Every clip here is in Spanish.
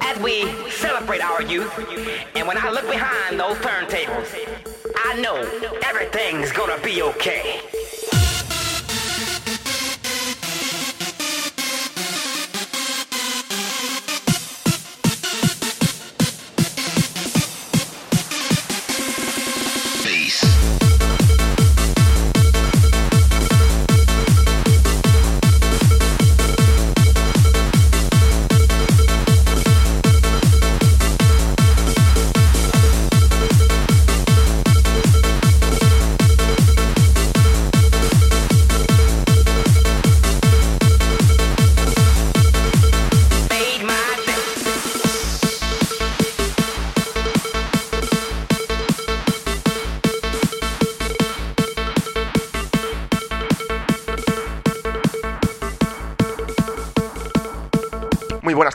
As we celebrate our youth, and when I look behind those turntables, I know everything's gonna be okay.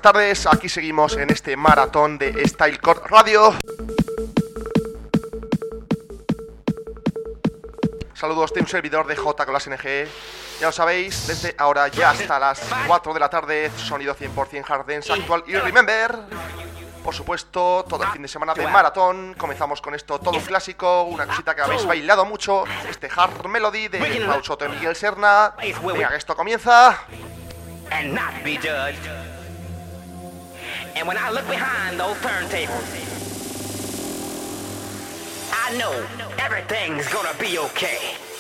Buenas tardes. Aquí seguimos en este maratón de Stylecore Radio. Saludos de un servidor de J con las NG. Ya lo sabéis, desde ahora ya hasta las 4 de la tarde, sonido 100% hard dance actual y remember. Por supuesto, todo el fin de semana de maratón. Comenzamos con esto, todo un clásico, una cosita que habéis bailado mucho. Este hard melody de Paul Soto y Miguel Serna. Venga, que esto comienza. And when I look behind those turntables, I know everything's gonna be okay.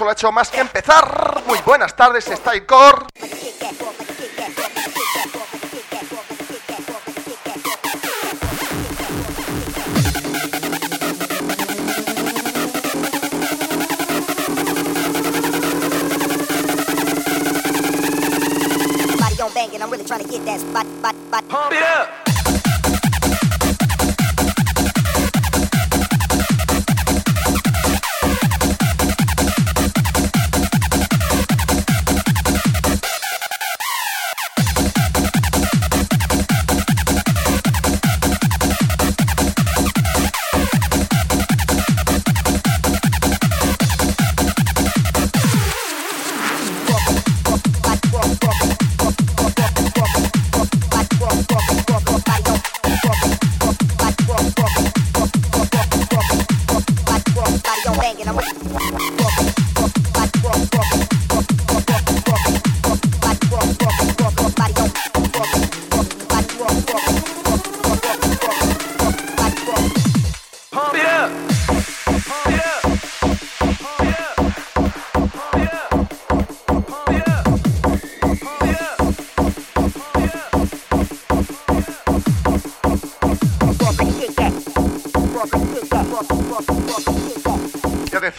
Solo ha hecho más que empezar. Muy buenas tardes, Stylecore.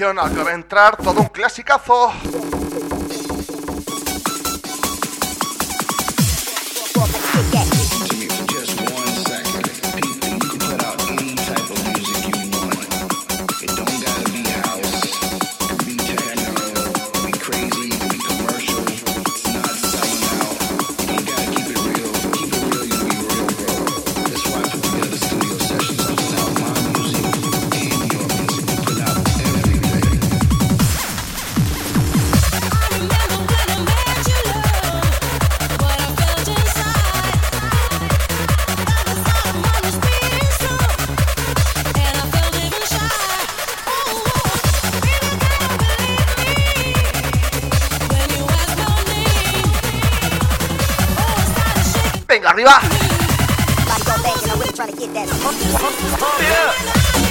Al que va a entrar todo un clasicazo. 我别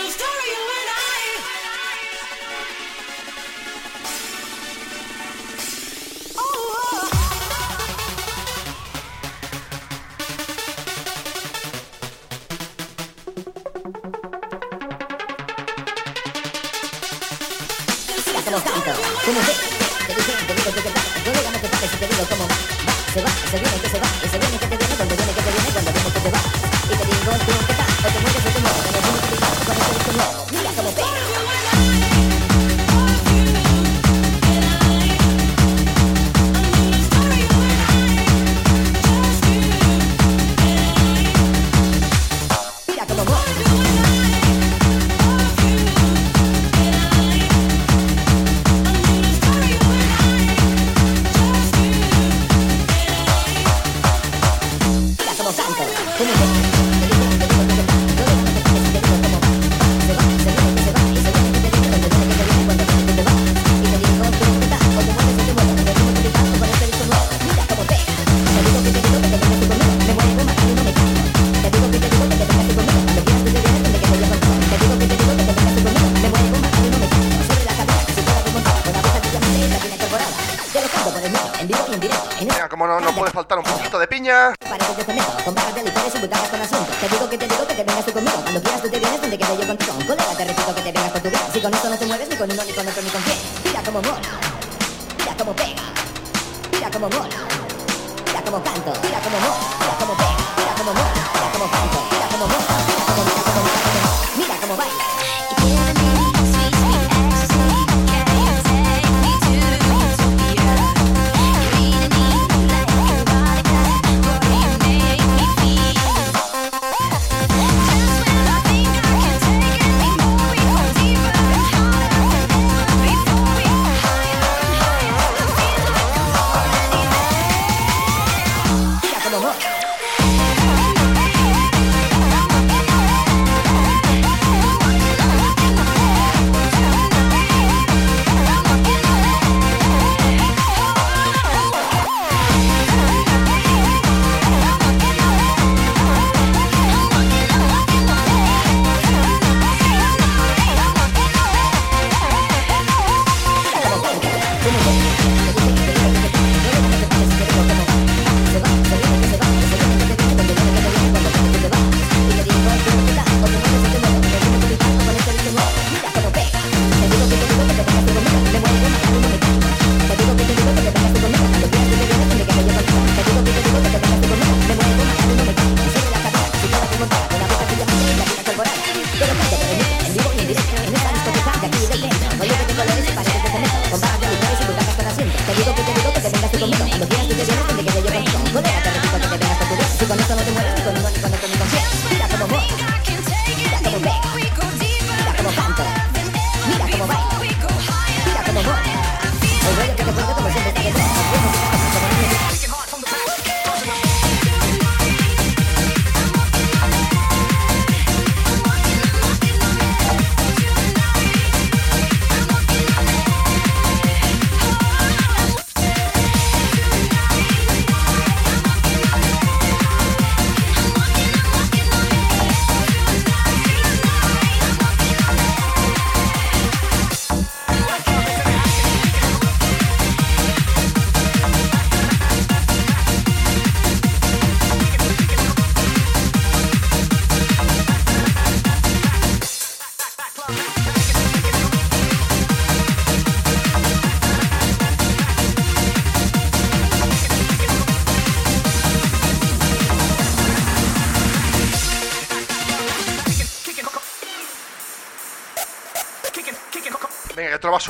donde quede yo con tu son. Colega, te repito que te vengas con tu bien. Si con esto no te mueves, ni con uno, ni con otro, ni con quién. Tira como mola.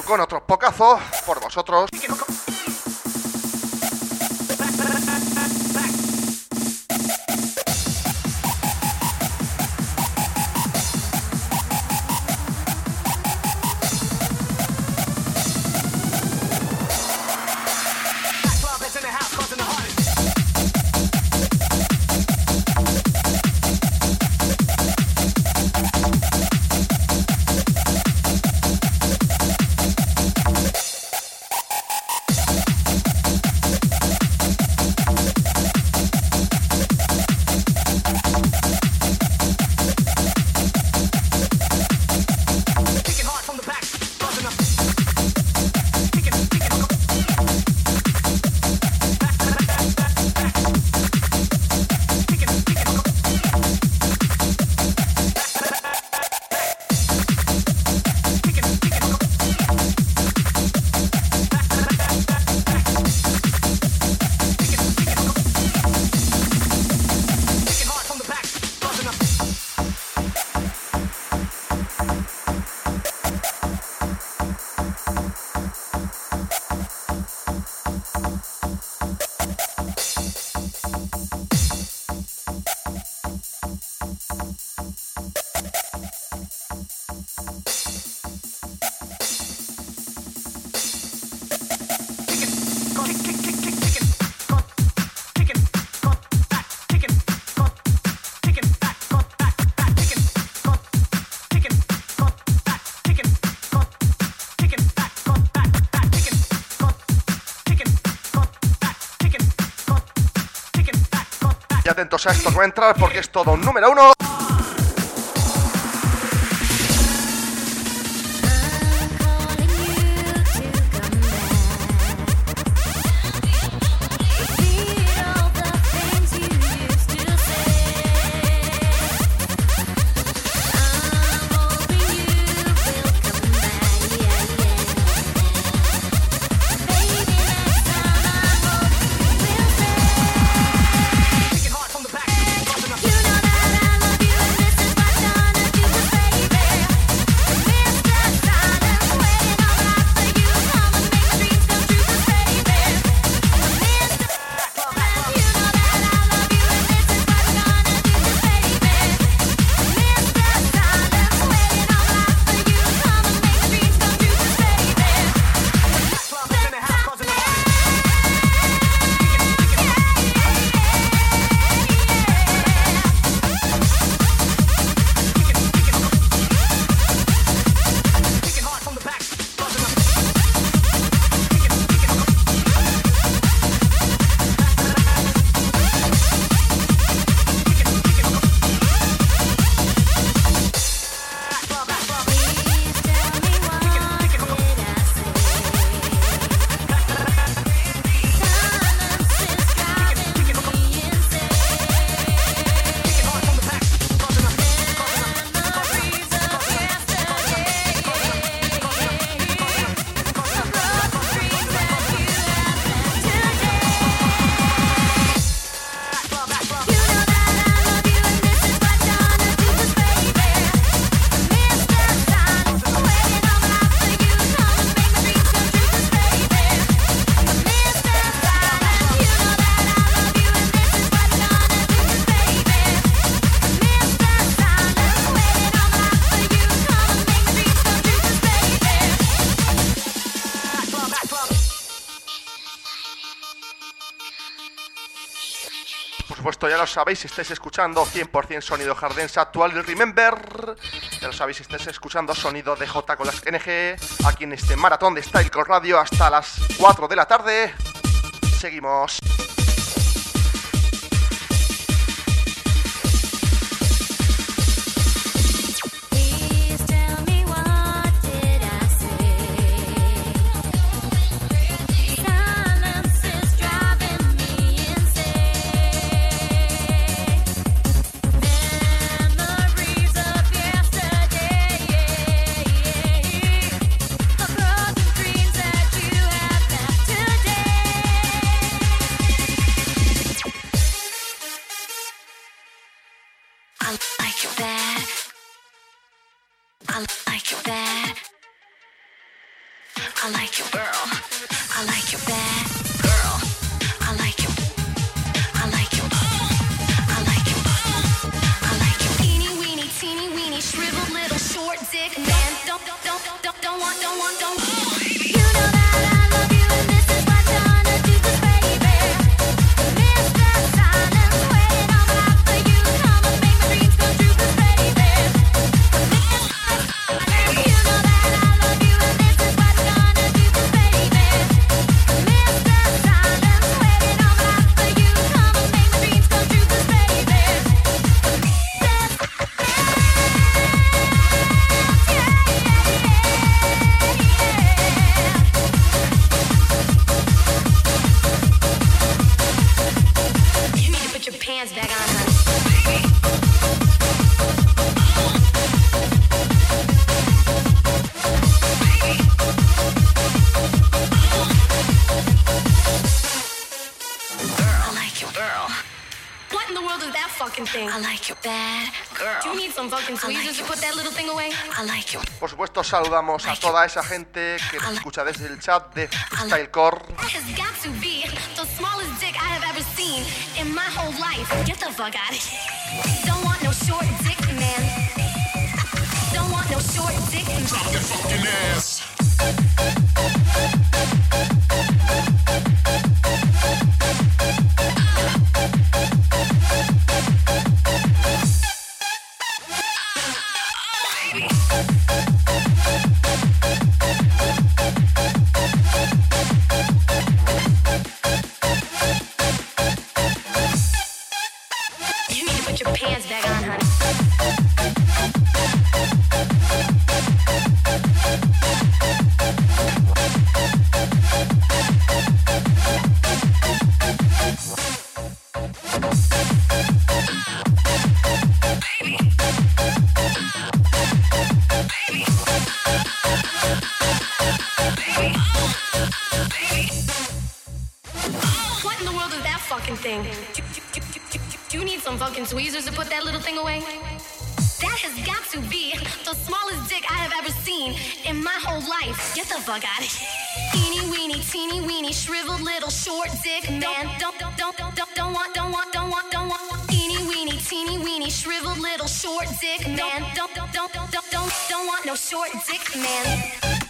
Con otro pocazo por vosotros. Atentos a esto que va a entrar porque es todo un número uno. Sabéis si estáis escuchando 100% sonido Jardens actual Remember. Ya lo sabéis si estáis escuchando sonido de J con las NG aquí en este maratón de Style Radio hasta las 4 de la tarde. Seguimos. saludamos a toda esa gente que nos escucha desde el chat de Stylecore. fucking tweezers to put that little thing away? That has got to be the smallest dick I have ever seen in my whole life. Get the fuck out of here. Teeny weeny, teeny weeny, shriveled little short dick man. Don't, don't, don't, don't, don't, don't want, don't want, don't want, don't want. Teeny weeny, teeny weeny, shriveled little short dick man. Don't, don't, don't, don't, don't, don't, don't want no short dick man.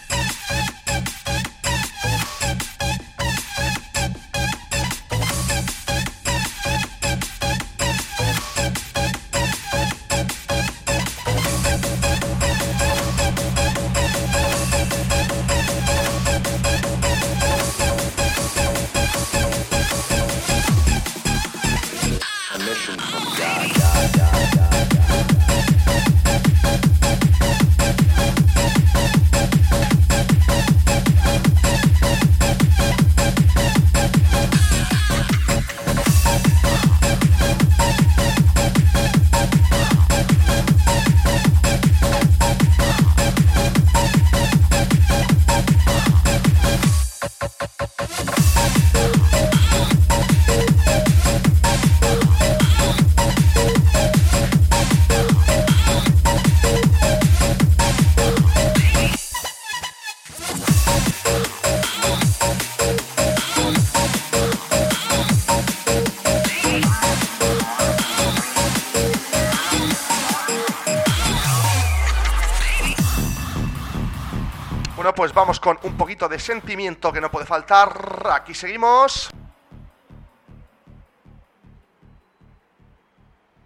pues vamos con un poquito de sentimiento que no puede faltar. Aquí seguimos.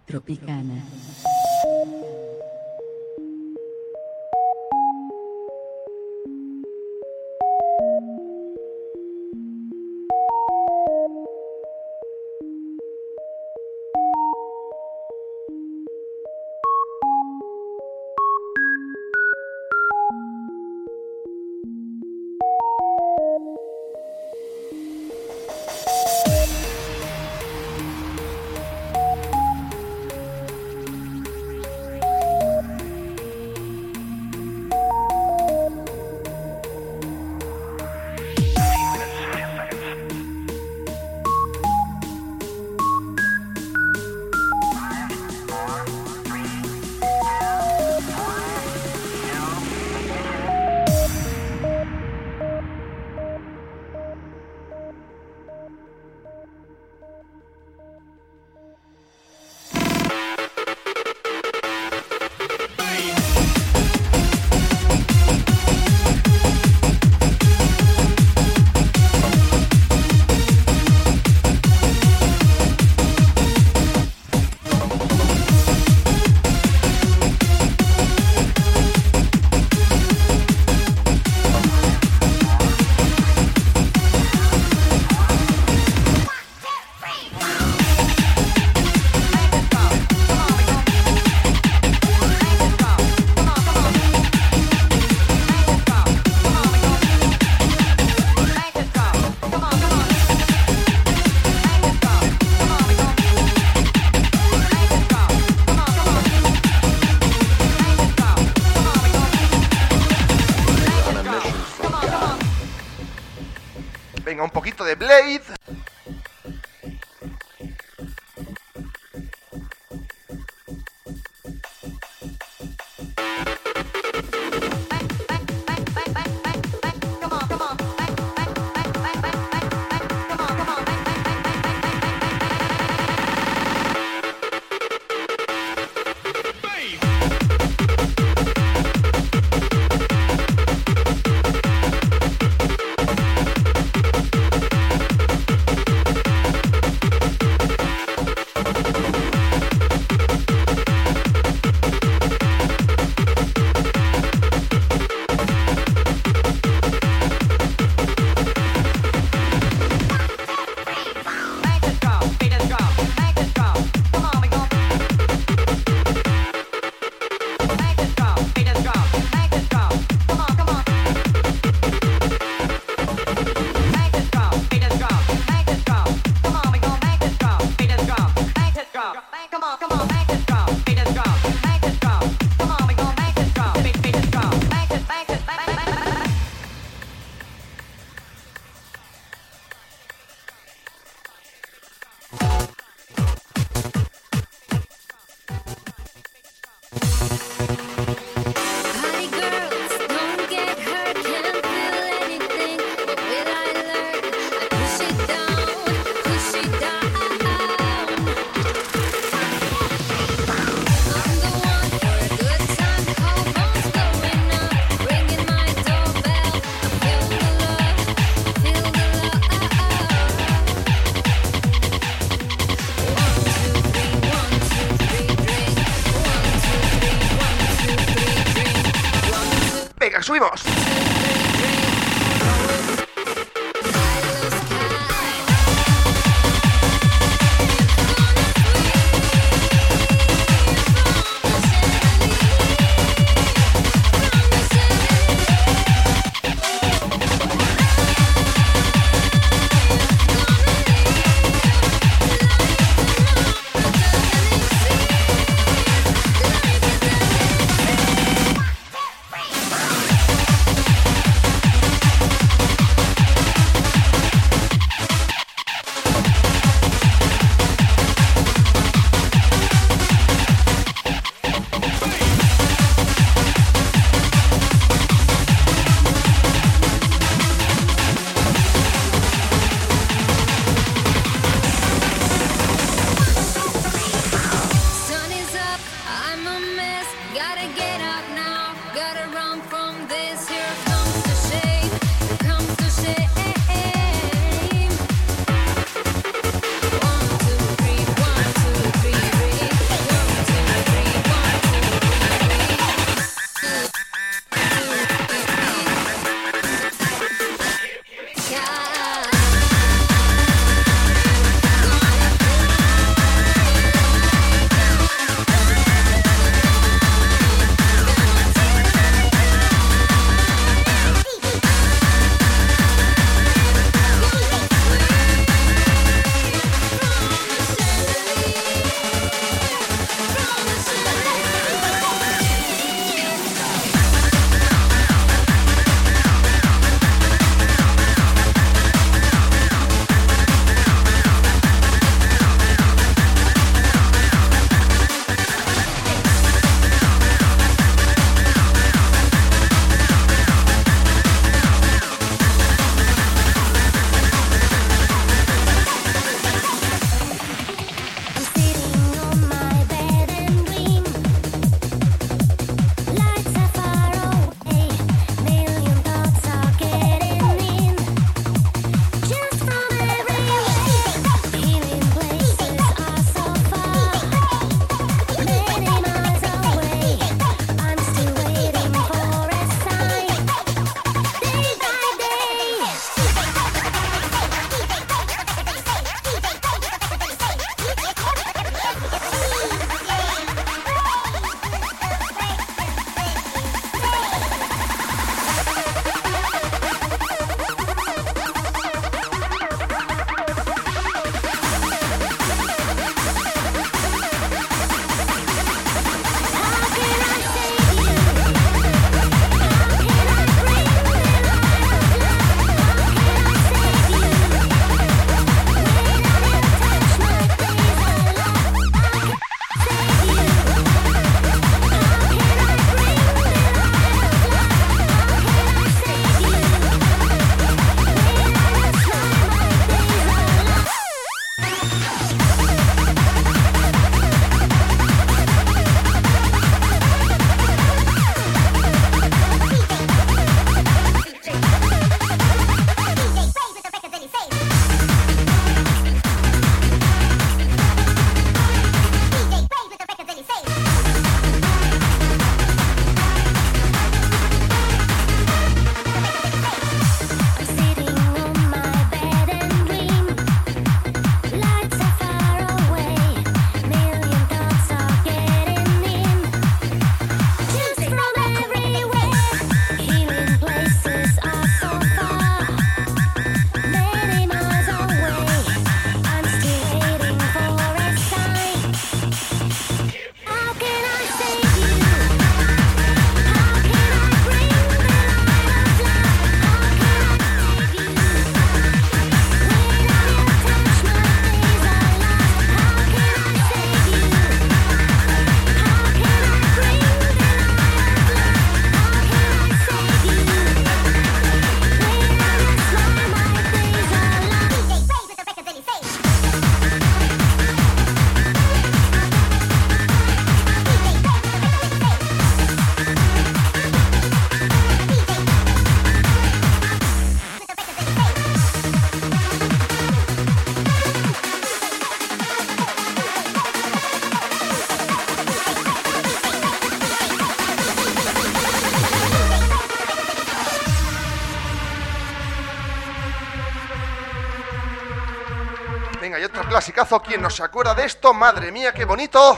Tropicana. Venga, un poquito de Blade. subimos. ¿Quién no se acuerda de esto? Madre mía, qué bonito.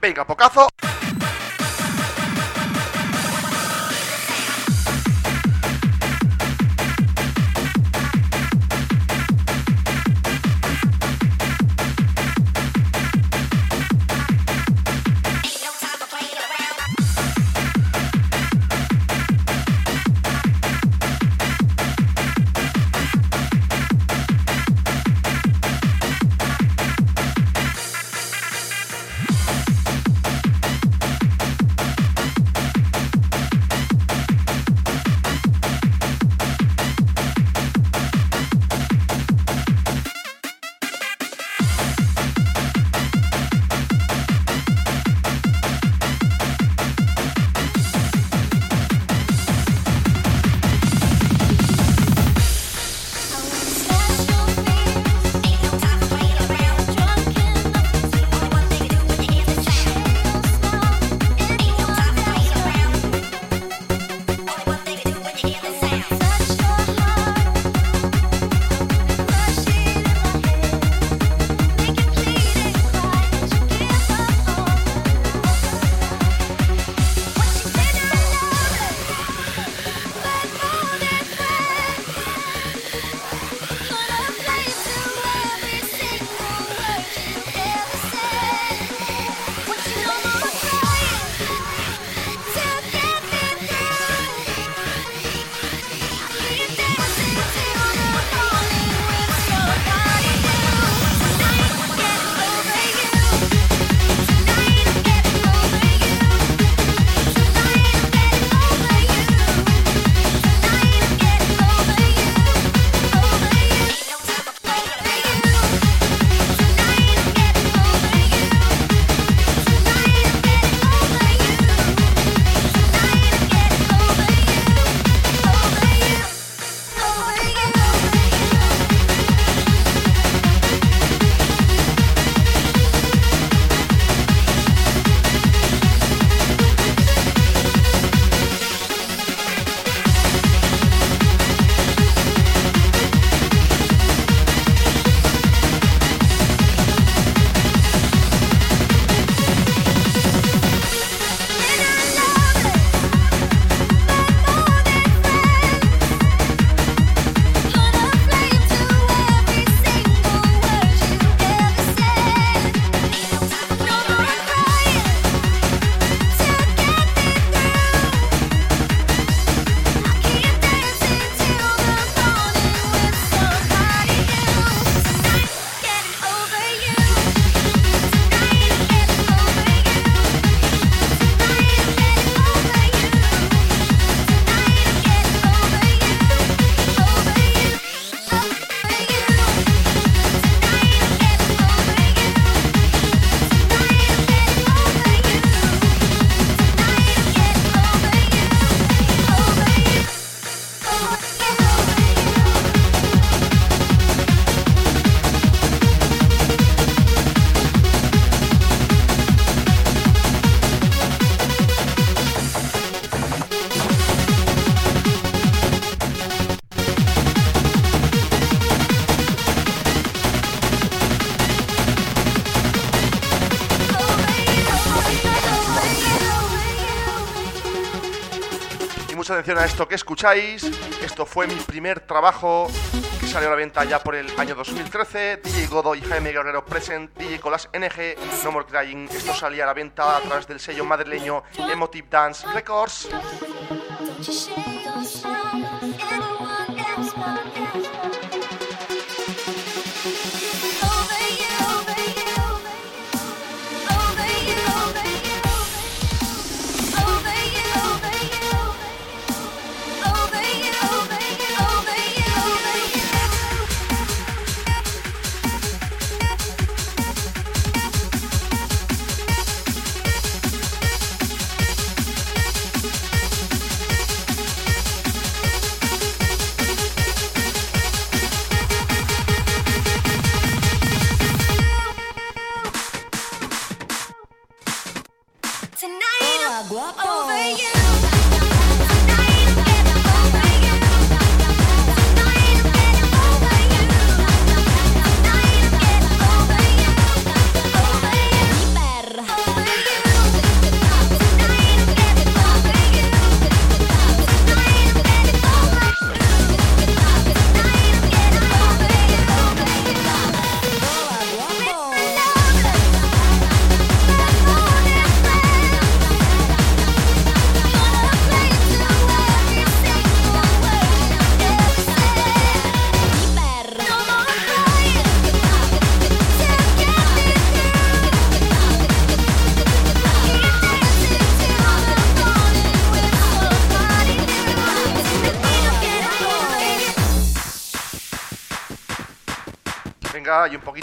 Venga, pocazo. Mucha atención a esto que escucháis. Esto fue mi primer trabajo que salió a la venta ya por el año 2013. DJ Godo y Jaime Guerrero Present, DJ Colas NG, No More Crying. Esto salía a la venta a través del sello madrileño Emotive Dance Records.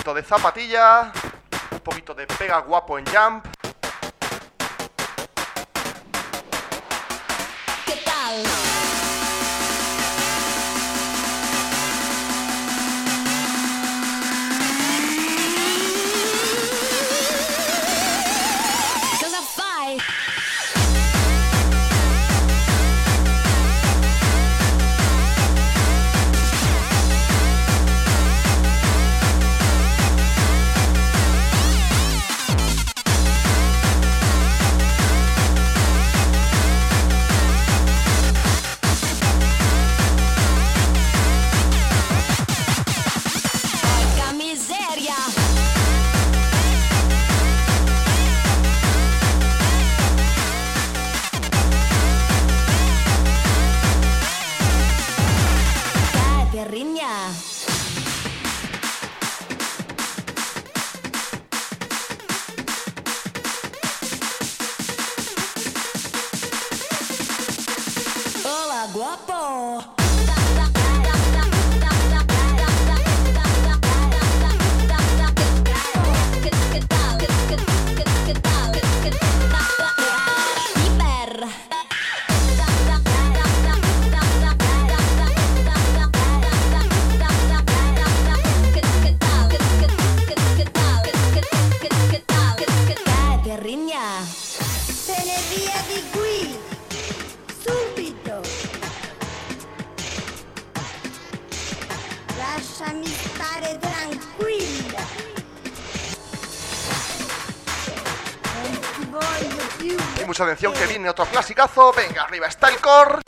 Poquito de zapatilla, un poquito de pega guapo en jump. Mucha atención que viene otro clasicazo. Venga, arriba está el core.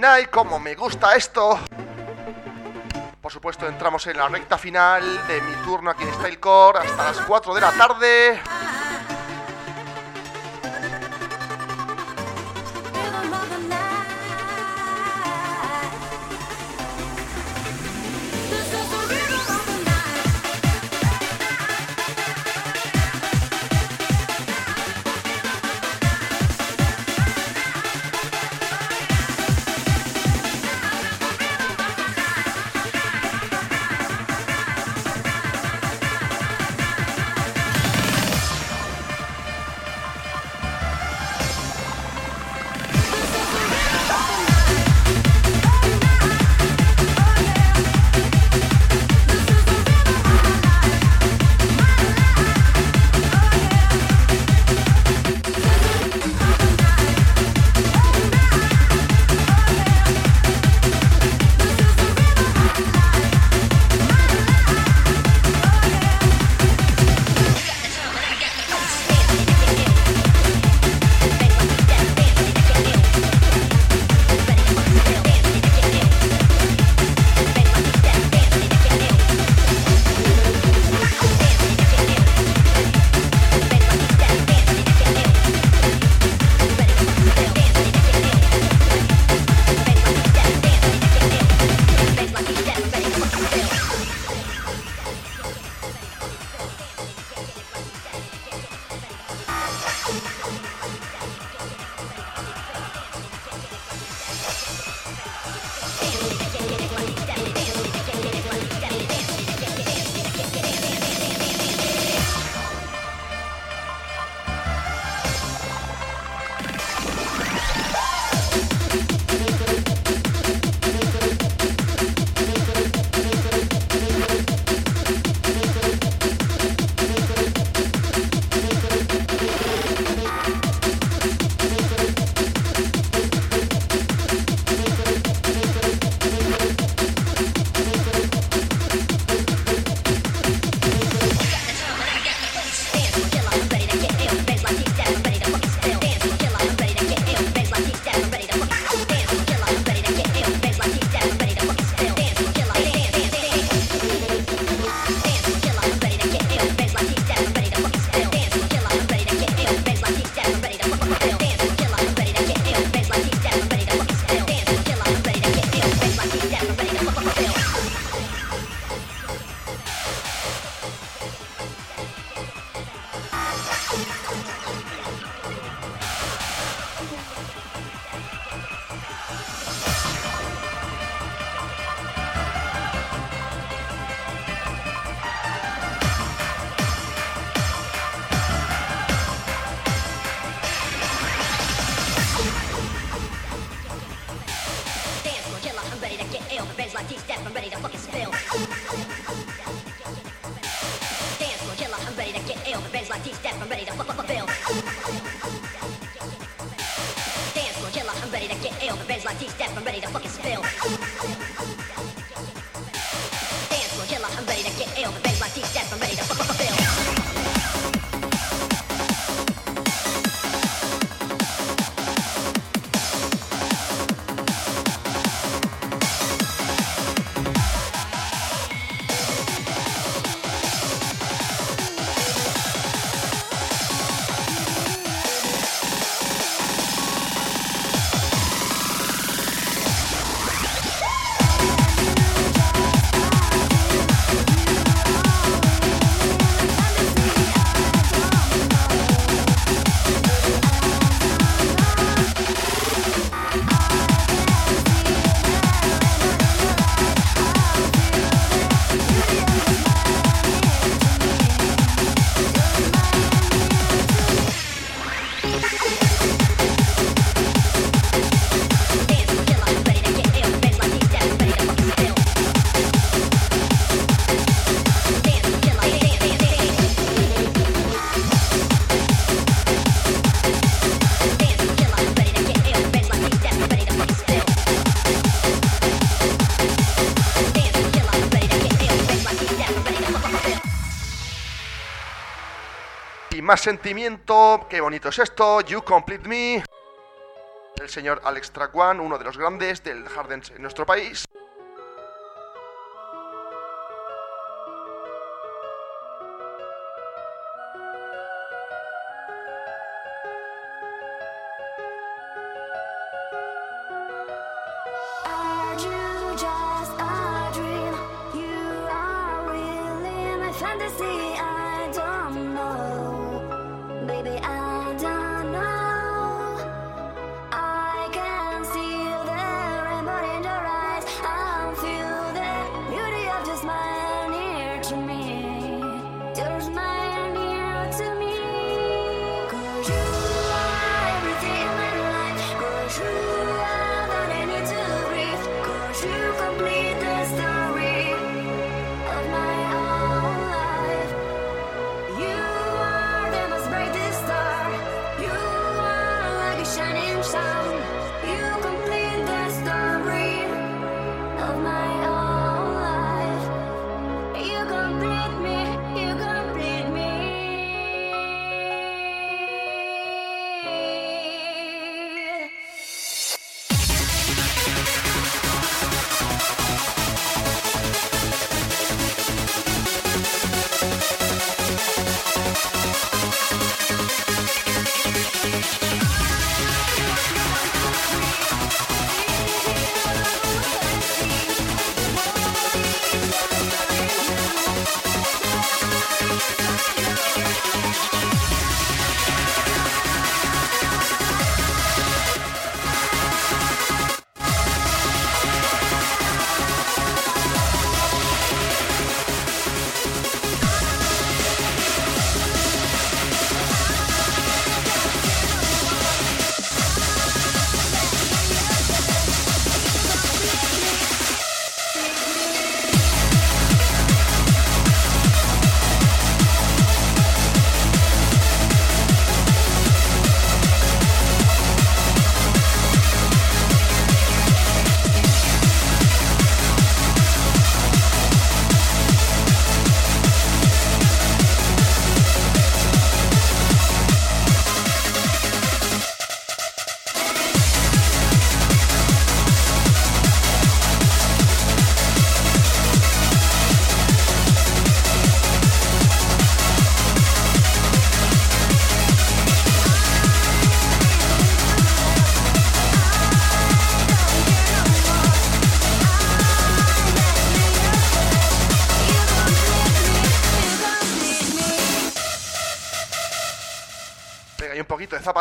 Night, como me gusta esto. Por supuesto, entramos en la recta final de mi turno aquí en Stylecore hasta las 4 de la tarde. I'm ready to más sentimiento. Qué bonito es esto. You Complete Me. el señor Alex Traquan, uno de los grandes del hard dance en nuestro país.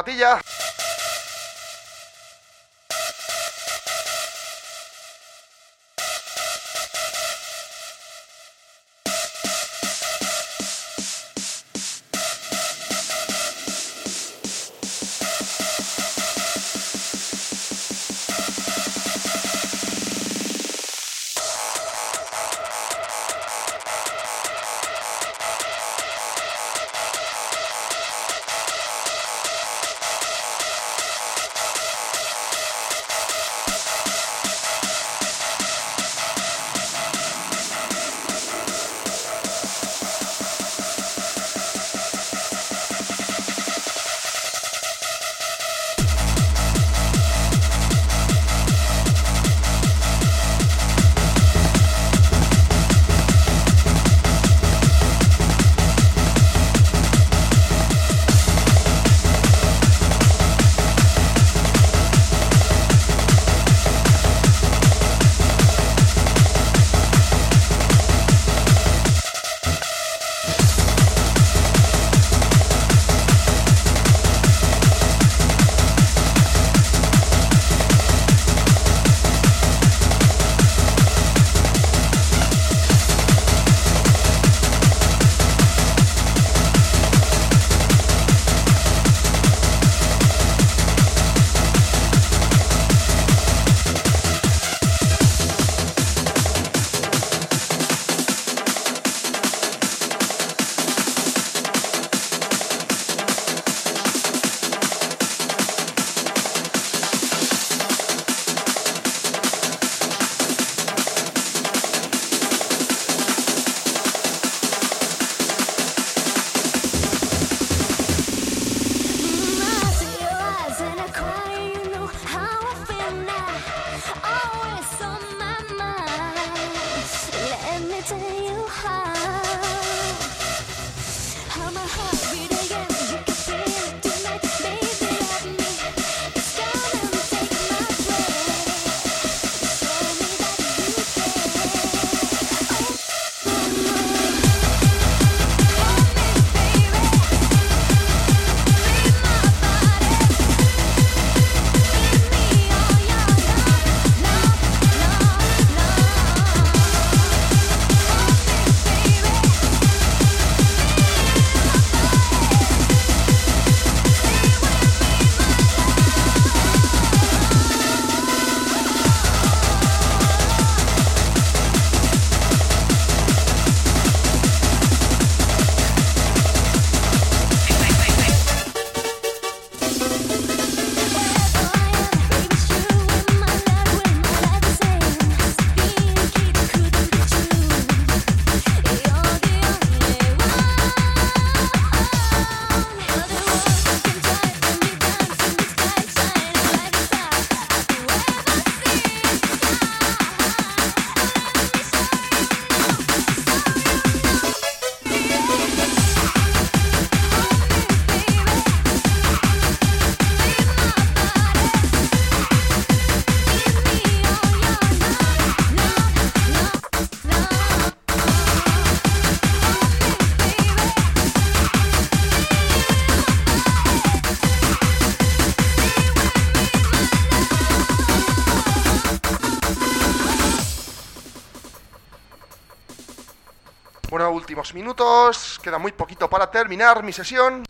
Poquito minutos. Queda muy poquito para terminar mi sesión.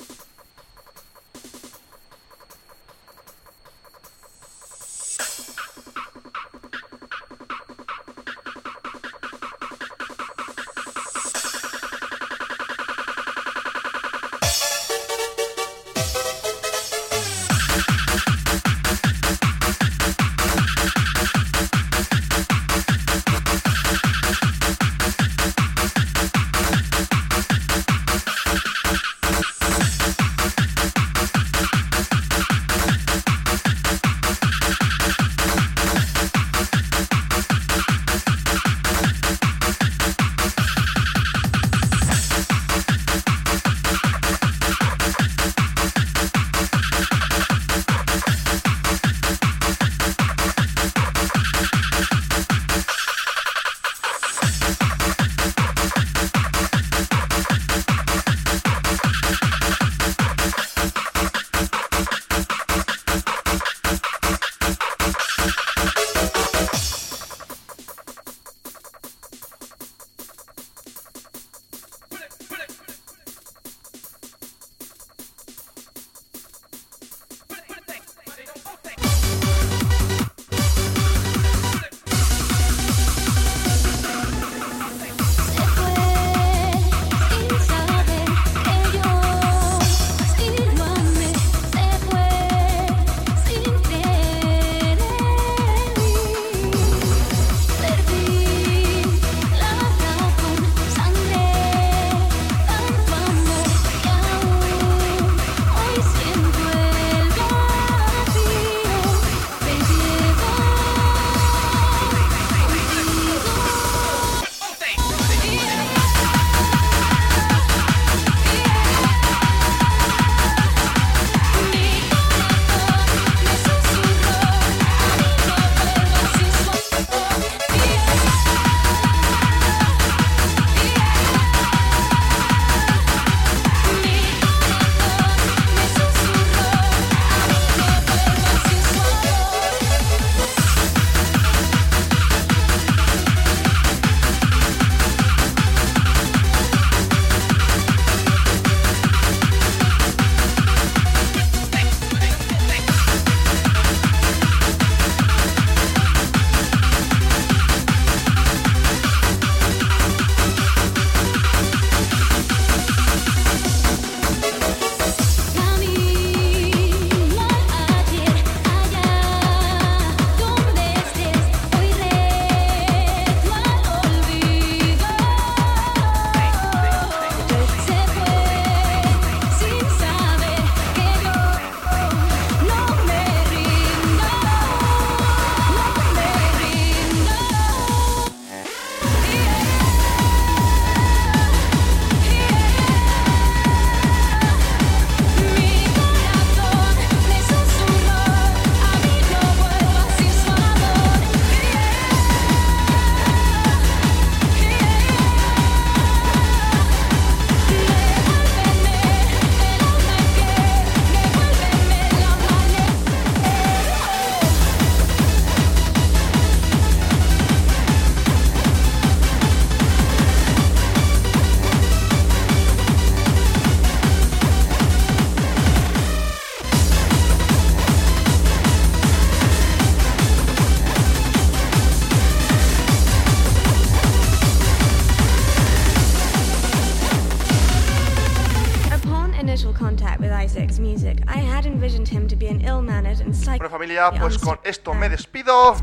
Familia, pues con esto me despido.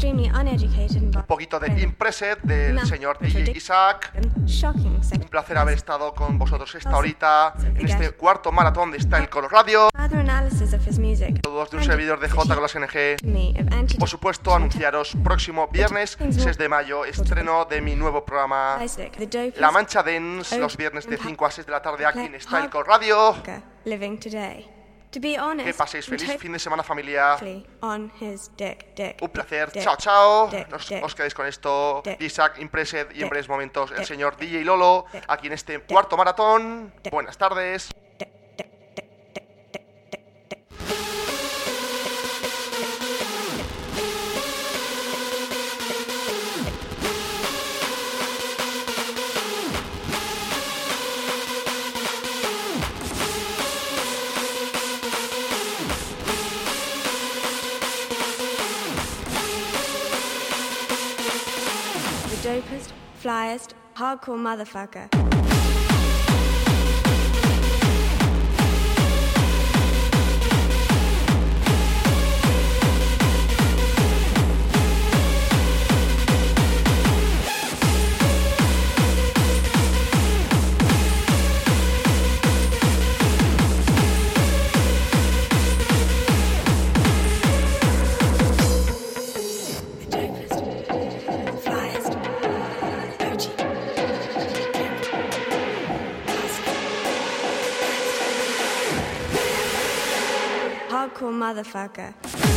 Un poquito de Impreset del señor DJ Isaac. Un placer haber estado con vosotros esta horita en este cuarto maratón de Style Color Radio. Todos de un servidor de J NG. Me of antidote- Por supuesto, anunciaros próximo viernes 6 de mayo estreno de mi nuevo programa La Mancha Dance los viernes de 5 a 6 de la tarde aquí en Style Color Radio. To be honest, Que paséis feliz fin de semana familia. on his dick, dick, Un placer. dick, Chao, chao. dick, Nos, dick. os quedéis con esto. Dick. Isaac, Impreset y en breves momentos el Dick. señor DJ Lolo Dick. aquí en este cuarto maratón. Dick. Buenas tardes. Hardcore motherfucker. Motherfucker.